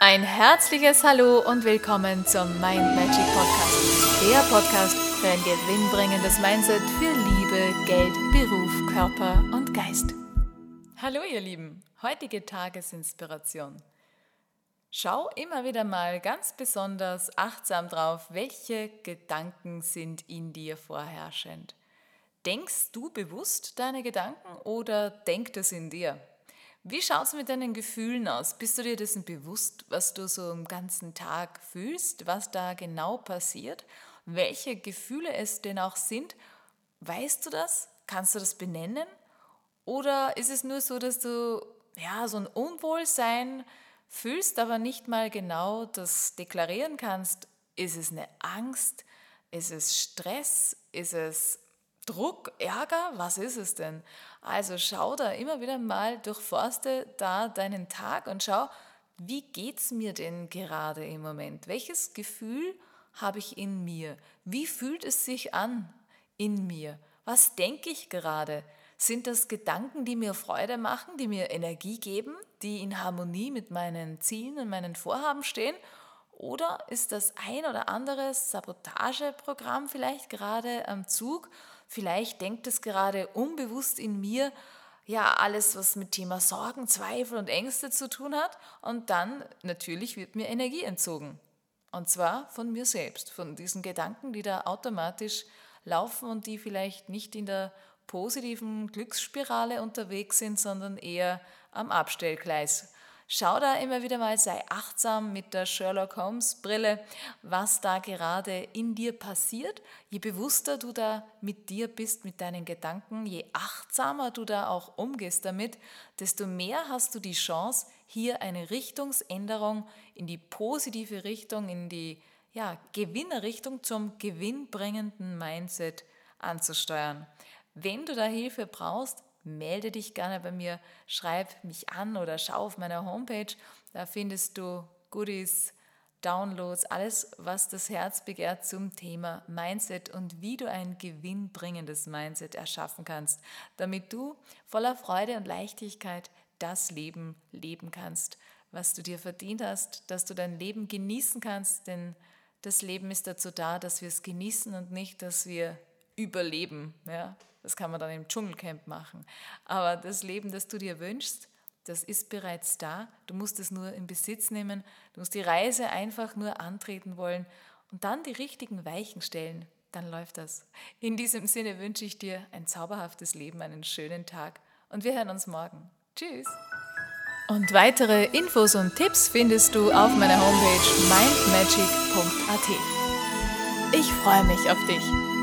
Ein herzliches Hallo und willkommen zum Mind Magic Podcast. Der Podcast für ein gewinnbringendes Mindset für Liebe, Geld, Beruf, Körper und Geist. Hallo ihr Lieben, heutige Tagesinspiration. Schau immer wieder mal ganz besonders achtsam drauf, welche Gedanken sind in dir vorherrschend. Denkst du bewusst deine Gedanken oder denkt es in dir? Wie schaut es mit deinen Gefühlen aus? Bist du dir dessen bewusst, was du so im ganzen Tag fühlst, was da genau passiert, welche Gefühle es denn auch sind? Weißt du das? Kannst du das benennen? Oder ist es nur so, dass du ja so ein Unwohlsein fühlst, aber nicht mal genau das deklarieren kannst? Ist es eine Angst? Ist es Stress? Ist es Druck, Ärger, was ist es denn? Also schau da immer wieder mal, durchforste da deinen Tag und schau, wie geht es mir denn gerade im Moment? Welches Gefühl habe ich in mir? Wie fühlt es sich an in mir? Was denke ich gerade? Sind das Gedanken, die mir Freude machen, die mir Energie geben, die in Harmonie mit meinen Zielen und meinen Vorhaben stehen? Oder ist das ein oder andere Sabotageprogramm vielleicht gerade am Zug Vielleicht denkt es gerade unbewusst in mir, ja, alles, was mit Thema Sorgen, Zweifel und Ängste zu tun hat. Und dann natürlich wird mir Energie entzogen. Und zwar von mir selbst, von diesen Gedanken, die da automatisch laufen und die vielleicht nicht in der positiven Glücksspirale unterwegs sind, sondern eher am Abstellgleis Schau da immer wieder mal, sei achtsam mit der Sherlock Holmes Brille, was da gerade in dir passiert. Je bewusster du da mit dir bist, mit deinen Gedanken, je achtsamer du da auch umgehst damit, desto mehr hast du die Chance, hier eine Richtungsänderung in die positive Richtung, in die ja, Gewinnerrichtung zum gewinnbringenden Mindset anzusteuern. Wenn du da Hilfe brauchst, melde dich gerne bei mir, schreib mich an oder schau auf meiner Homepage. Da findest du Goodies, Downloads, alles, was das Herz begehrt zum Thema Mindset und wie du ein gewinnbringendes Mindset erschaffen kannst, damit du voller Freude und Leichtigkeit das Leben leben kannst, was du dir verdient hast, dass du dein Leben genießen kannst, denn das Leben ist dazu da, dass wir es genießen und nicht, dass wir überleben. Ja? Das kann man dann im Dschungelcamp machen. Aber das Leben, das du dir wünschst, das ist bereits da. Du musst es nur in Besitz nehmen. Du musst die Reise einfach nur antreten wollen und dann die richtigen Weichen stellen. Dann läuft das. In diesem Sinne wünsche ich dir ein zauberhaftes Leben, einen schönen Tag und wir hören uns morgen. Tschüss. Und weitere Infos und Tipps findest du auf meiner Homepage mindmagic.at. Ich freue mich auf dich.